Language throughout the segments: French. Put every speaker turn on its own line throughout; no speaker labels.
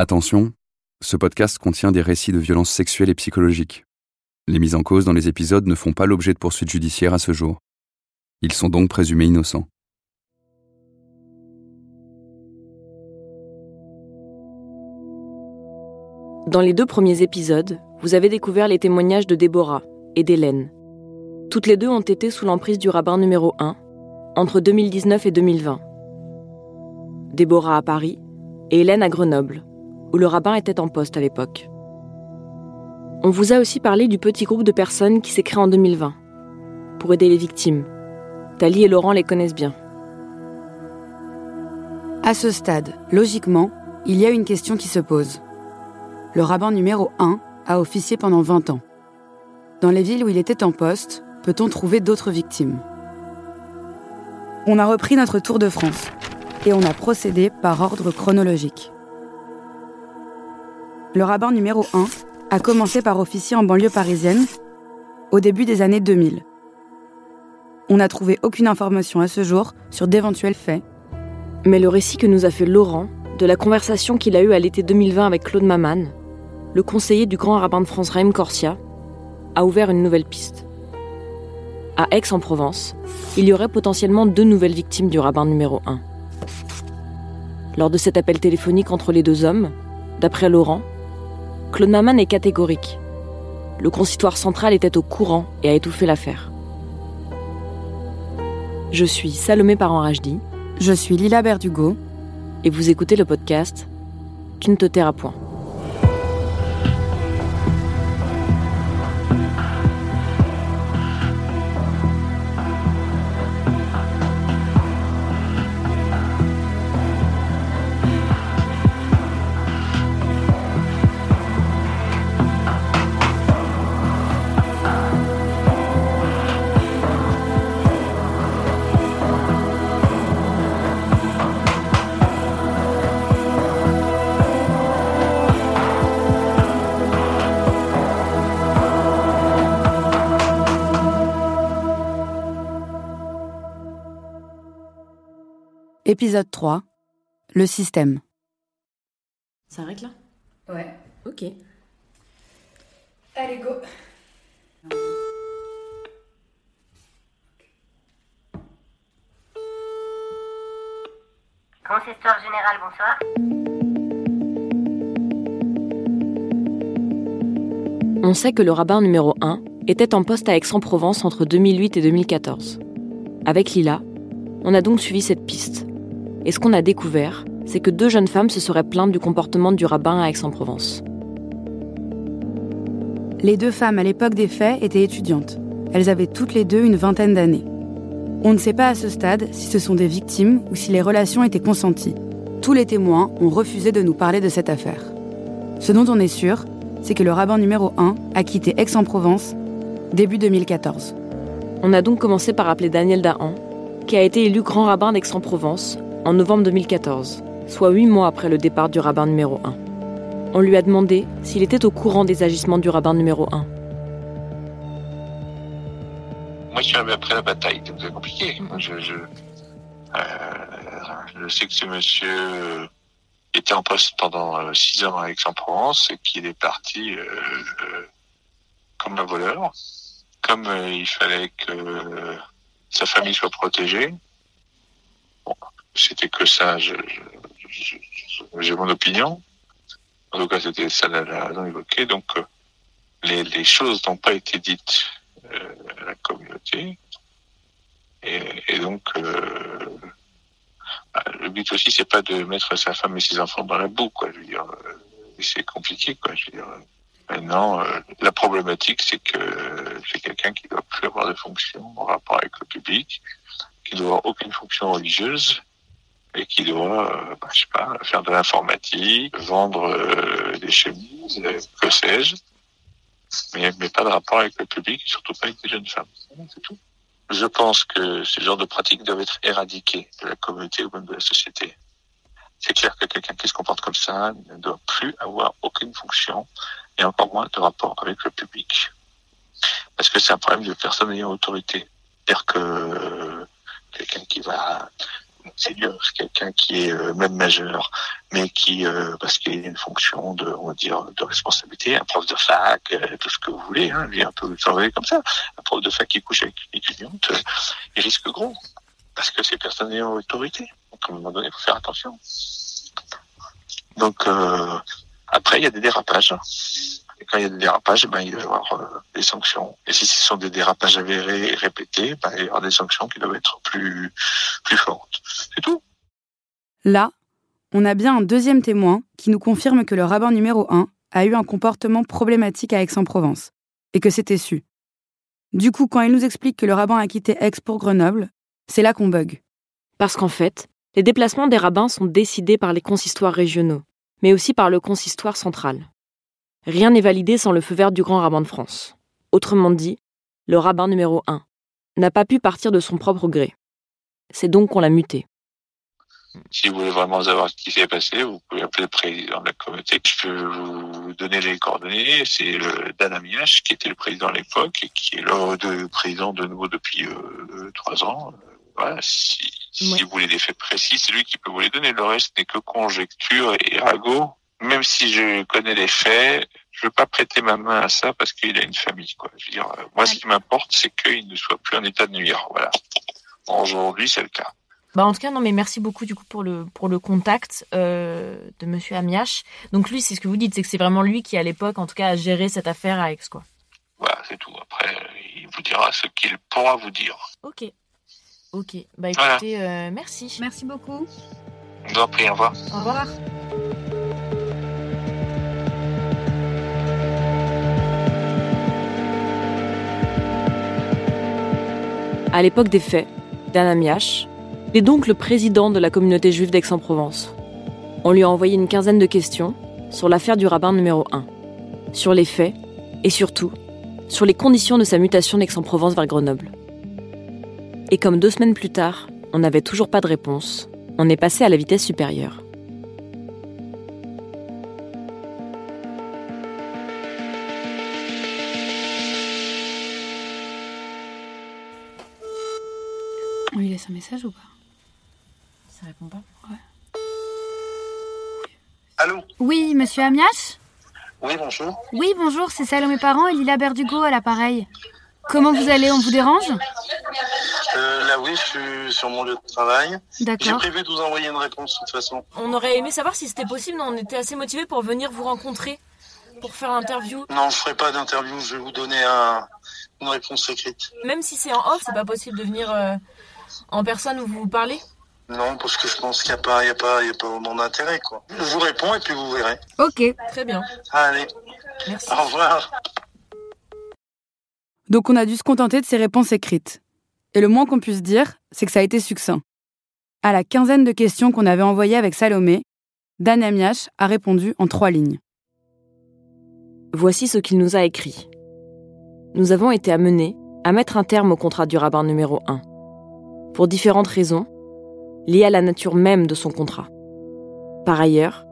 Attention, ce podcast contient des récits de violences sexuelles et psychologiques. Les mises en cause dans les épisodes ne font pas l'objet de poursuites judiciaires à ce jour. Ils sont donc présumés innocents.
Dans les deux premiers épisodes, vous avez découvert les témoignages de Déborah et d'Hélène. Toutes les deux ont été sous l'emprise du rabbin numéro 1 entre 2019 et 2020. Déborah à Paris et Hélène à Grenoble, où le rabbin était en poste à l'époque. On vous a aussi parlé du petit groupe de personnes qui s'est créé en 2020 pour aider les victimes. Tali et Laurent les connaissent bien.
À ce stade, logiquement, il y a une question qui se pose. Le rabbin numéro 1 a officié pendant 20 ans. Dans les villes où il était en poste, peut-on trouver d'autres victimes? On a repris notre tour de France et on a procédé par ordre chronologique. Le rabbin numéro 1 a commencé par officier en banlieue parisienne au début des années 2000. On n'a trouvé aucune information à ce jour sur d'éventuels faits.
Mais le récit que nous a fait Laurent de la conversation qu'il a eue à l'été 2020 avec Claude Maman, le conseiller du grand rabbin de France Raïm Corsia, a ouvert une nouvelle piste. À Aix-en-Provence, il y aurait potentiellement deux nouvelles victimes du rabbin numéro 1. Lors de cet appel téléphonique entre les deux hommes, d'après Laurent, Claude Maman est catégorique. Le consistoire central était au courant et a étouffé l'affaire. Je suis Salomé Parent-Rajdi
Je suis Lila Berdugo.
et vous écoutez le podcast Tu ne te tairas point.
Épisode 3. Le système.
Ça arrête là?
Ouais.
Ok.
Allez, go.
Consistoire général, bonsoir.
On sait que le rabbin numéro 1 était en poste à Aix-en-Provence entre 2008 et 2014. Avec Lila, on a donc suivi cette piste. Et ce qu'on a découvert, c'est que deux jeunes femmes se seraient plaintes du comportement du rabbin à Aix-en-Provence.
Les deux femmes à l'époque des faits étaient étudiantes. Elles avaient toutes les deux une vingtaine d'années. On ne sait pas à ce stade si ce sont des victimes ou si les relations étaient consenties. Tous les témoins ont refusé de nous parler de cette affaire. Ce dont on est sûr, c'est que le rabbin numéro 1 a quitté Aix-en-Provence début 2014.
On a donc commencé par appeler Daniel Dahan, qui a été élu grand rabbin d'Aix-en-Provence en novembre 2014, soit huit mois après le départ du rabbin numéro 1. On lui a demandé s'il était au courant des agissements du rabbin numéro 1.
Moi, je suis arrivé après la bataille, donc c'est compliqué. Je, je, euh, je sais que ce monsieur euh, était en poste pendant euh, six ans à Aix-en-Provence et qu'il est parti euh, euh, comme un voleur. Comme il fallait que sa famille soit protégée. C'était que ça, je, je- j'ai mon opinion. En tout cas, c'était ça la, la raison évoquée. Donc, euh, les, les choses n'ont pas été dites euh, à la communauté. Et, et donc, euh, bah, le but aussi, c'est pas de mettre sa femme et ses enfants dans la boue, quoi. Je veux dire, euh, c'est compliqué, quoi. Je veux dire, maintenant, euh, la problématique, c'est que c'est quelqu'un qui doit plus avoir de fonction en rapport avec le public, qui doit avoir aucune fonction religieuse, et qui doit, euh, bah, je sais pas, faire de l'informatique, vendre euh, des chemises, euh, que sais-je, mais, mais pas de rapport avec le public, surtout pas avec les jeunes femmes. C'est tout. Je pense que ce genre de pratiques doivent être éradiquées de la communauté ou même de la société. C'est clair que quelqu'un qui se comporte comme ça ne doit plus avoir aucune fonction et encore moins de rapport avec le public. Parce que c'est un problème de personne ayant autorité. C'est-à-dire que quelqu'un qui va séduire quelqu'un qui est euh, même majeur, mais qui, euh, parce qu'il a une fonction de, on va dire, de responsabilité, un prof de fac, euh, tout ce que vous voulez, hein, lui un peu comme ça, un prof de fac qui couche avec une étudiante, il risque gros, parce que c'est personne ayant autorité. Donc à un moment donné, il faut faire attention. Donc après, il y a des dérapages. Et quand il y a des dérapages, ben, il va y avoir des sanctions. Et si ce sont des dérapages avérés et répétés, ben, il va y avoir des sanctions qui doivent être plus, plus fortes.
Là, on a bien un deuxième témoin qui nous confirme que le rabbin numéro 1 a eu un comportement problématique à Aix-en-Provence et que c'était su. Du coup, quand il nous explique que le rabbin a quitté Aix pour Grenoble, c'est là qu'on bug.
Parce qu'en fait, les déplacements des rabbins sont décidés par les consistoires régionaux, mais aussi par le consistoire central. Rien n'est validé sans le feu vert du grand rabbin de France. Autrement dit, le rabbin numéro 1 n'a pas pu partir de son propre gré. C'est donc qu'on l'a muté.
Si vous voulez vraiment savoir ce qui s'est passé, vous pouvez appeler le président de la communauté. Je peux vous donner les coordonnées. C'est le Dan Amiach, qui était le président à l'époque et qui est le de- président de nouveau depuis euh, trois ans. Euh, Voilà, si, si vous voulez des faits précis, c'est lui qui peut vous les donner. Le reste n'est que conjecture et ragot. Même si je connais les faits, je veux pas prêter ma main à ça parce qu'il a une famille. Quoi. Je veux dire, euh, moi, ce qui m'importe, c'est qu'il ne soit plus en état de nuire. Voilà. Aujourd'hui, c'est le cas.
Bah en tout cas non mais merci beaucoup du coup pour le pour le contact euh, de Monsieur Amiach. Donc lui c'est ce que vous dites c'est que c'est vraiment lui qui à l'époque en tout cas a géré cette affaire à Aix quoi.
Voilà, c'est tout. Après, il vous dira ce qu'il pourra vous dire.
Ok ok bah
Voilà.
écoutez euh, merci.
Merci beaucoup.
Je vous en prie, au revoir.
Au revoir.
À l'époque des faits, Dan Amiach est donc le président de la communauté juive d'Aix-en-Provence. On lui a envoyé une quinzaine de questions sur l'affaire du rabbin numéro 1, sur les faits et surtout sur les conditions de sa mutation d'Aix-en-Provence vers Grenoble. Et comme deux semaines plus tard, on n'avait toujours pas de réponse, on est passé à la vitesse supérieure.
On lui laisse un message ou pas?
Ça répond pas.
Allô?
Oui, monsieur Amiach
Oui, bonjour.
Oui, bonjour, c'est Salomé Parent et Lila Berdugo à l'appareil. Comment vous allez? On vous dérange?
Euh, là, oui, je suis sur mon lieu de travail. J'ai
D'accord.
prévu de vous envoyer une réponse de toute façon.
On aurait aimé savoir si c'était possible, on était assez motivés pour venir vous rencontrer, pour faire l'interview.
Non, je ferai pas d'interview, je vais vous donner un- une réponse écrite.
Même si c'est en off, c'est pas possible de venir euh, en personne où vous vous parlez
Non, parce que je pense qu'il n'y a pas, il y a pas, il y a pas vraiment d'intérêt, quoi. Je vous réponds et puis vous verrez.
Ok.
Très bien,
Allez,
merci.
au revoir.
Donc on a dû se contenter de ces réponses écrites. Et le moins qu'on puisse dire, c'est que ça a été succinct. À la quinzaine de questions qu'on avait envoyées avec Salomé, Dan Amiach a répondu en trois lignes.
Voici ce qu'il nous a écrit. Nous avons été amenés à mettre un terme au contrat du rabbin numéro 1. Pour différentes raisons, liées à la nature même de son contrat. Par ailleurs,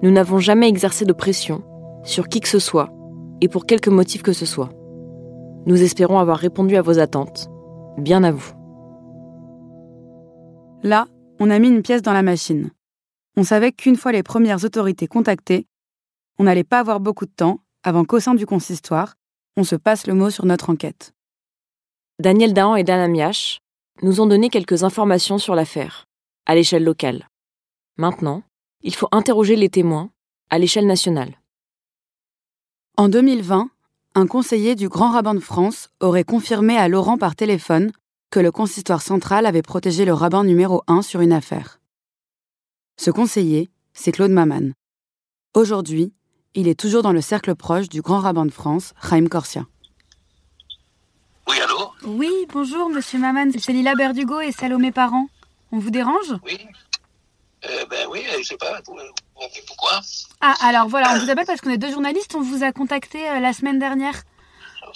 nous n'avons jamais exercé de pression sur qui que ce soit et pour quelque motif que ce soit. Nous espérons avoir répondu à vos attentes. Bien à vous.
Là, on a mis une pièce dans la machine. On savait qu'une fois les premières autorités contactées, on n'allait pas avoir beaucoup de temps avant qu'au sein du consistoire, on se passe le mot sur notre enquête.
Daniel Dahan et Dan Amiach nous ont donné quelques informations sur l'affaire, à l'échelle locale. Maintenant, il faut interroger les témoins à l'échelle nationale.
En 2020, un conseiller du Grand Rabbin de France aurait confirmé à Laurent par téléphone que le consistoire central avait protégé le rabbin numéro 1 sur une affaire. Ce conseiller, c'est Claude Maman. Aujourd'hui, il est toujours dans le cercle proche du Grand Rabbin de France, Chaim Corsia.
Oui,
bonjour, monsieur Maman, c'est Lila Berdugo et Salomé Parent. On vous dérange?
Oui.
Euh, ben oui, je sais pas. Pourquoi?
Ah, alors voilà, on vous appelle parce qu'on est deux journalistes. On vous a contacté euh, la semaine dernière.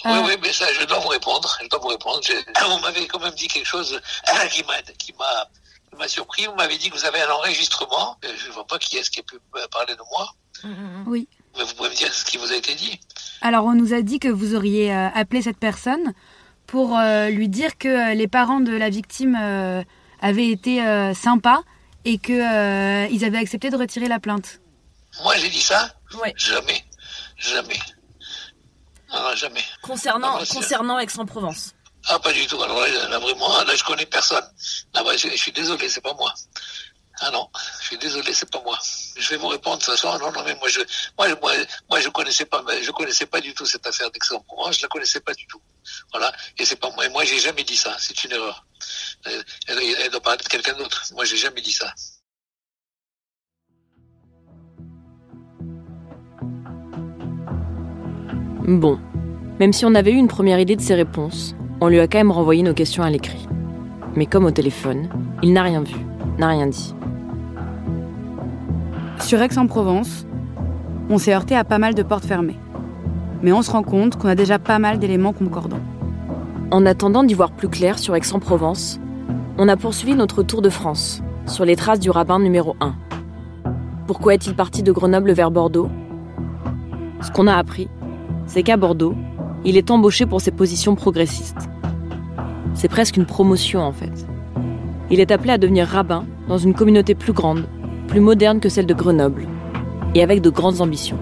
Oui,
Euh,
oui, mais ça, je dois vous répondre. Je dois vous répondre. Je- Vous m'avez quand même dit quelque chose qui m'a qui m'a qui m'a surpris. Vous m'avez dit que vous avez un enregistrement. Je ne vois pas qui est-ce qui a pu parler de moi.
Oui.
Mais vous pouvez me dire ce qui vous a été dit.
Alors, on nous a dit que vous auriez appelé cette personne pour euh, lui dire que euh, les parents de la victime euh, avaient été euh, sympas et que euh, ils avaient accepté de retirer la plainte.
Moi, j'ai dit ça
Oui.
Jamais. Jamais. Non, jamais.
Concernant,
Ah, bah,
concernant Aix-en-Provence.
Ah, pas du tout. Alors là, là, vraiment, là, je connais personne. Là, bah, je, je suis désolé, c'est pas moi. Ah non, je suis désolé, c'est pas moi. Je vais vous répondre ce soir. Non, non, mais moi, je, moi, moi, je connaissais pas, je connaissais pas du tout cette affaire d'Aix-en-Provence. Je la connaissais pas du tout. Voilà. Et c'est pas moi. Et moi, j'ai jamais dit ça. C'est une erreur. Elle, elle doit parler de quelqu'un d'autre. Moi, j'ai jamais dit ça.
Bon, même si on avait eu une première idée de ses réponses, on lui a quand même renvoyé nos questions à l'écrit. Mais comme au téléphone, il n'a rien vu, n'a rien dit.
Sur Aix-en-Provence, on s'est heurté à pas mal de portes fermées. Mais on se rend compte qu'on a déjà pas mal d'éléments concordants.
En attendant d'y voir plus clair sur Aix-en-Provence, on a poursuivi notre tour de France, sur les traces du rabbin numéro 1. Pourquoi est-il parti de Grenoble vers Bordeaux? Ce qu'on a appris, c'est qu'à Bordeaux, il est embauché pour ses positions progressistes. C'est presque une promotion en fait. Il est appelé à devenir rabbin dans une communauté plus grande, plus moderne que celle de Grenoble, et avec de grandes ambitions.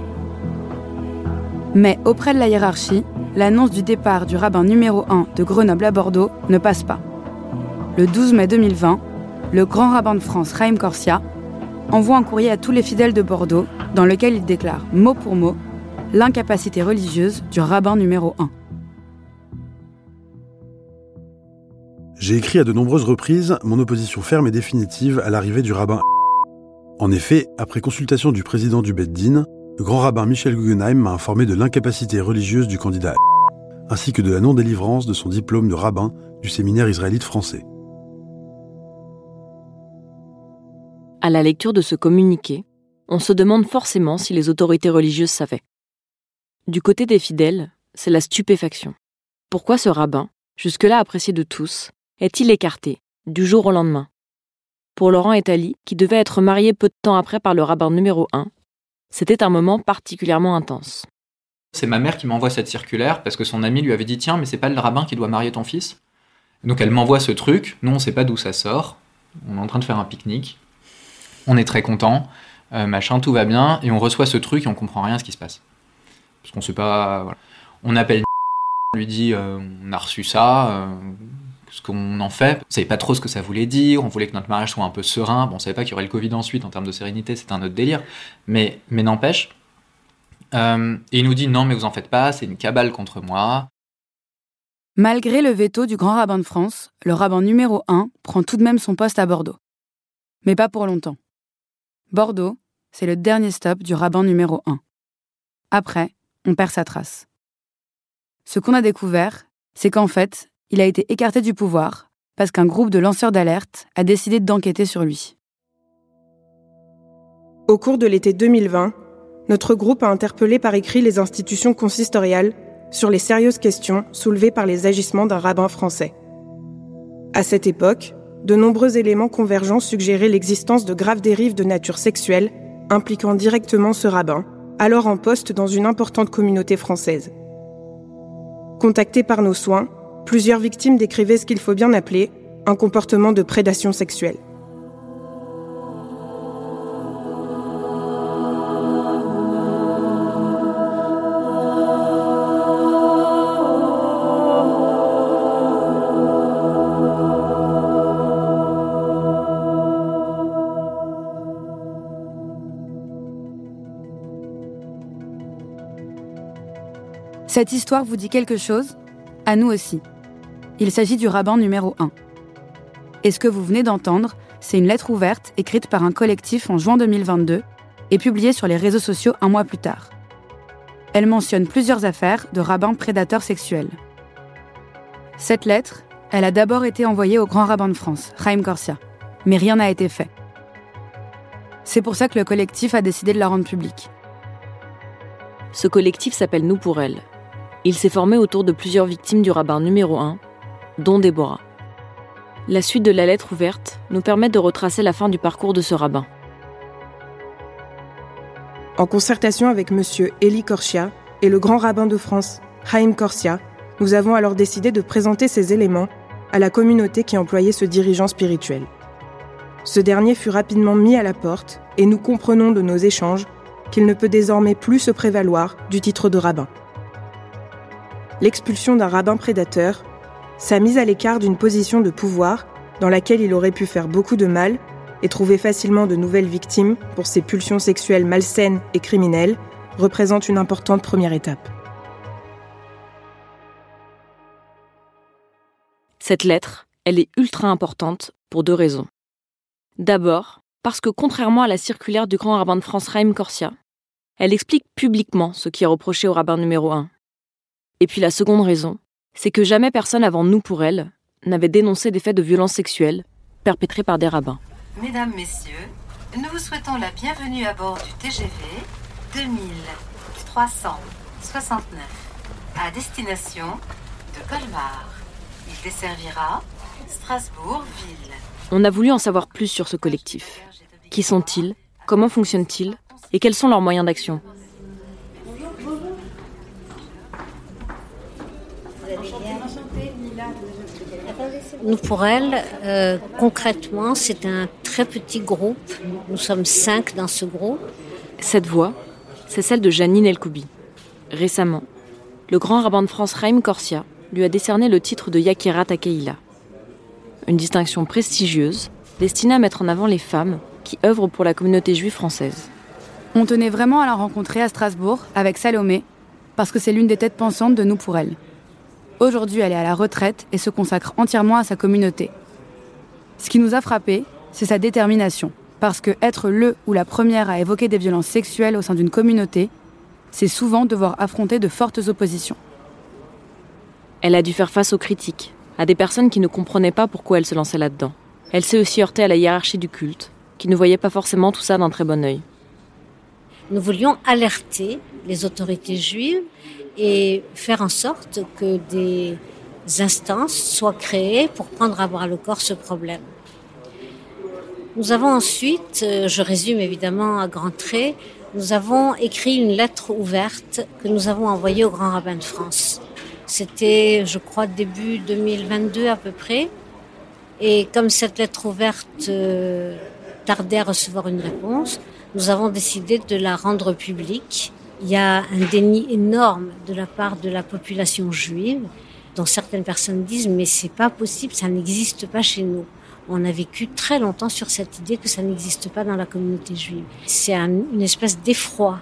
Mais auprès de la hiérarchie, l'annonce du départ du rabbin numéro 1 de Grenoble à Bordeaux ne passe pas. Le 12 mai 2020, le grand rabbin de France, Raïm Corsia, envoie un courrier à tous les fidèles de Bordeaux dans lequel il déclare mot pour mot l'incapacité religieuse du rabbin numéro 1.
J'ai écrit à de nombreuses reprises mon opposition ferme et définitive à l'arrivée du rabbin. En effet, après consultation du président du Beddin, le grand rabbin Michel Guggenheim m'a informé de l'incapacité religieuse du candidat ainsi que de la non-délivrance de son diplôme de rabbin du séminaire israélite français.
À la lecture de ce communiqué, on se demande forcément si les autorités religieuses savaient. Du côté des fidèles, c'est la stupéfaction. Pourquoi ce rabbin, jusque-là apprécié de tous, est-il écarté, du jour au lendemain? Pour Laurent Etali, qui devait être marié peu de temps après par le rabbin numéro 1, c'était un moment particulièrement intense.
C'est ma mère qui m'envoie cette circulaire parce que son ami lui avait dit Tiens, mais c'est pas le rabbin qui doit marier ton fils Donc elle m'envoie ce truc. Nous, on sait pas d'où ça sort. On est en train de faire un pique-nique. On est très content. Euh, machin, tout va bien. Et on reçoit ce truc et on comprend rien à ce qui se passe. Parce qu'on sait pas. On appelle on lui dit euh, On a reçu ça. euh, ce qu'on en fait. On savait pas trop ce que ça voulait dire. On voulait que notre mariage soit un peu serein. Bon, on savait pas qu'il y aurait le Covid ensuite en termes de sérénité. C'était un autre délire. Mais, mais n'empêche. Euh, et il nous dit non, mais vous en faites pas, c'est une cabale contre moi.
Malgré le veto du grand rabbin de France, le rabbin numéro 1 prend tout de même son poste à Bordeaux. Mais pas pour longtemps. Bordeaux, c'est le dernier stop du rabbin numéro 1. Après, on perd sa trace. Ce qu'on a découvert, c'est qu'en fait, il a été écarté du pouvoir parce qu'un groupe de lanceurs d'alerte a décidé d'enquêter sur lui.
Au cours de l'été 2020, notre groupe a interpellé par écrit les institutions consistoriales sur les sérieuses questions soulevées par les agissements d'un rabbin français. À cette époque, de nombreux éléments convergents suggéraient l'existence de graves dérives de nature sexuelle impliquant directement ce rabbin, alors en poste dans une importante communauté française. Contactés par nos soins, plusieurs victimes décrivaient ce qu'il faut bien appeler un comportement de prédation sexuelle.
Cette histoire vous dit quelque chose? À nous aussi. Il s'agit du rabbin numéro 1. Et ce que vous venez d'entendre, c'est une lettre ouverte écrite par un collectif en juin 2022 et publiée sur les réseaux sociaux un mois plus tard. Elle mentionne plusieurs affaires de rabbins prédateurs sexuels. Cette lettre, elle a d'abord été envoyée au grand rabbin de France, Chaim Corsia, mais rien n'a été fait. C'est pour ça que le collectif a décidé de la rendre publique.
Ce collectif s'appelle Nous pour elle. Il s'est formé autour de plusieurs victimes du rabbin numéro 1, dont Déborah. La suite de la lettre ouverte nous permet de retracer la fin du parcours de ce rabbin.
En concertation avec M. Eli Korsia et le grand rabbin de France, Chaim Korsia, nous avons alors décidé de présenter ces éléments à la communauté qui employait ce dirigeant spirituel. Ce dernier fut rapidement mis à la porte et nous comprenons de nos échanges qu'il ne peut désormais plus se prévaloir du titre de rabbin. L'expulsion d'un rabbin prédateur, sa mise à l'écart d'une position de pouvoir dans laquelle il aurait pu faire beaucoup de mal et trouver facilement de nouvelles victimes pour ses pulsions sexuelles malsaines et criminelles, représente une importante première étape.
Cette lettre, elle est ultra importante pour deux raisons. D'abord, parce que contrairement à la circulaire du grand rabbin de France Raïm Corsia, elle explique publiquement ce qui est reproché au rabbin numéro 1. Et puis la seconde raison, c'est que jamais personne avant nous pour elle n'avait dénoncé des faits de violence sexuelle perpétrés par des rabbins.
Mesdames, Messieurs, nous vous souhaitons la bienvenue à bord du TGV 2369 à destination de Colmar. Il desservira Strasbourg-Ville.
On a voulu en savoir plus sur ce collectif. Qui sont-ils? Comment fonctionnent-ils? Et quels sont leurs moyens d'action?
Nous, pour elle, euh, concrètement, c'est un très petit groupe. Nous sommes cinq dans ce groupe.
Cette voix, c'est celle de Janine Elkoubi. Récemment, le grand rabbin de France Raïm Corsia lui a décerné le titre de Yakira Takeila. Une distinction prestigieuse destinée à mettre en avant les femmes qui œuvrent pour la communauté juive française.
On tenait vraiment à la rencontrer à Strasbourg avec Salomé, parce que c'est l'une des têtes pensantes de Nous pour elle. Aujourd'hui, elle est à la retraite et se consacre entièrement à sa communauté. Ce qui nous a frappé, c'est sa détermination, parce que être le ou la première à évoquer des violences sexuelles au sein d'une communauté, c'est souvent devoir affronter de fortes oppositions.
Elle a dû faire face aux critiques, à des personnes qui ne comprenaient pas pourquoi elle se lançait là-dedans. Elle s'est aussi heurtée à la hiérarchie du culte, qui ne voyait pas forcément tout ça d'un très bon œil.
Nous voulions alerter les autorités juives et faire en sorte que des instances soient créées pour prendre à bras le corps ce problème. Nous avons ensuite, euh, je résume évidemment à grands traits, nous avons écrit une lettre ouverte que nous avons envoyée au grand rabbin de France. C'était, je crois, début 2022 à peu près. Et comme cette lettre ouverte euh, tardait à recevoir une réponse, nous avons décidé de la rendre publique. Il y a un déni énorme de la part de la population juive, dont certaines personnes disent mais c'est pas possible, ça n'existe pas chez nous on a vécu très longtemps sur cette idée que ça n'existe pas dans la communauté juive. C'est une espèce d'effroi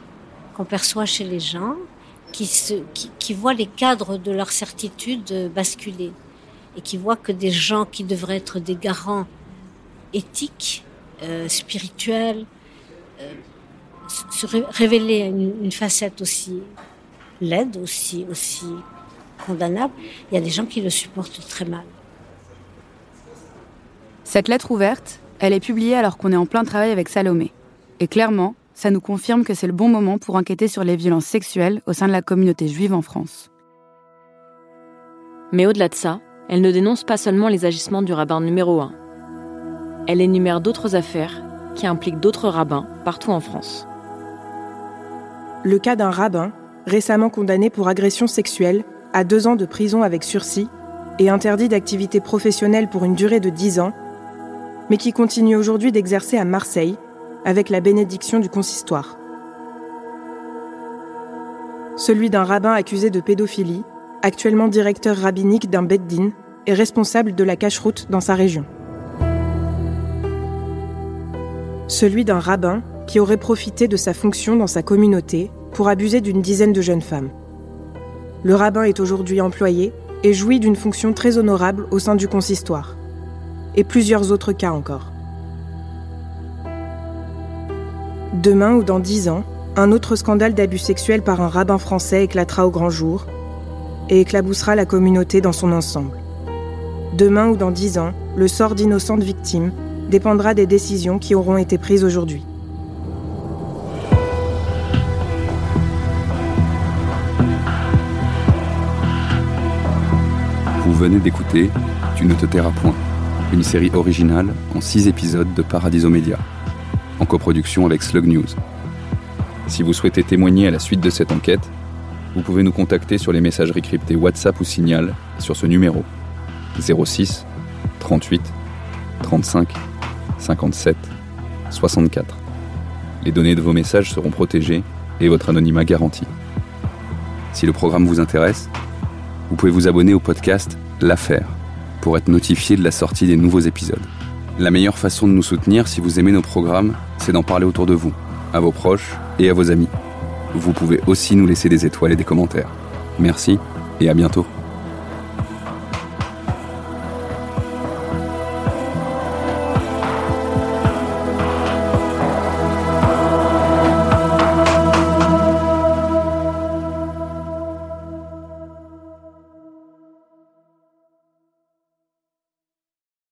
qu'on perçoit chez les gens qui, voient les cadres de leur certitude basculer et qui voient que des gens qui devraient être des garants éthiques, euh, spirituels, euh, se révéler une, une facette aussi laide, aussi, aussi condamnable, il y a des gens qui le supportent très mal.
Cette lettre ouverte, elle est publiée alors qu'on est en plein travail avec Salomé. Et clairement, ça nous confirme que c'est le bon moment pour enquêter sur les violences sexuelles au sein de la communauté juive en France.
Mais au-delà de ça, elle ne dénonce pas seulement les agissements du rabbin numéro 1. Elle énumère d'autres affaires qui impliquent d'autres rabbins partout en France.
Le cas d'un rabbin, récemment condamné pour agression sexuelle, à deux ans de prison avec sursis et interdit d'activité professionnelle pour une durée de dix ans, mais qui continue aujourd'hui d'exercer à Marseille avec la bénédiction du consistoire. Celui d'un rabbin accusé de pédophilie, actuellement directeur rabbinique d'un beddin et responsable de la cache-route dans sa région. Celui d'un rabbin qui aurait profité de sa fonction dans sa communauté pour abuser d'une dizaine de jeunes femmes. Le rabbin est aujourd'hui employé et jouit d'une fonction très honorable au sein du consistoire et plusieurs autres cas encore. Demain ou dans dix ans, un autre scandale d'abus sexuel par un rabbin français éclatera au grand jour et éclaboussera la communauté dans son ensemble. Demain ou dans dix ans, le sort d'innocentes victimes dépendra des décisions qui auront été prises aujourd'hui.
Vous venez d'écouter Tu ne te tairas point, une série originale en six épisodes de Paradiso Media, en coproduction avec Slug News. Si vous souhaitez témoigner à la suite de cette enquête, vous pouvez nous contacter sur les messageries cryptées WhatsApp ou Signal sur ce numéro 06 38 35 57 64. Les données de vos messages seront protégées et votre anonymat garanti. Si le programme vous intéresse, vous pouvez vous abonner au podcast L'Affaire pour être notifié de la sortie des nouveaux épisodes. La meilleure façon de nous soutenir si vous aimez nos programmes, c'est d'en parler autour de vous, à vos proches et à vos amis. Vous pouvez aussi nous laisser des étoiles et des commentaires. Merci et à bientôt.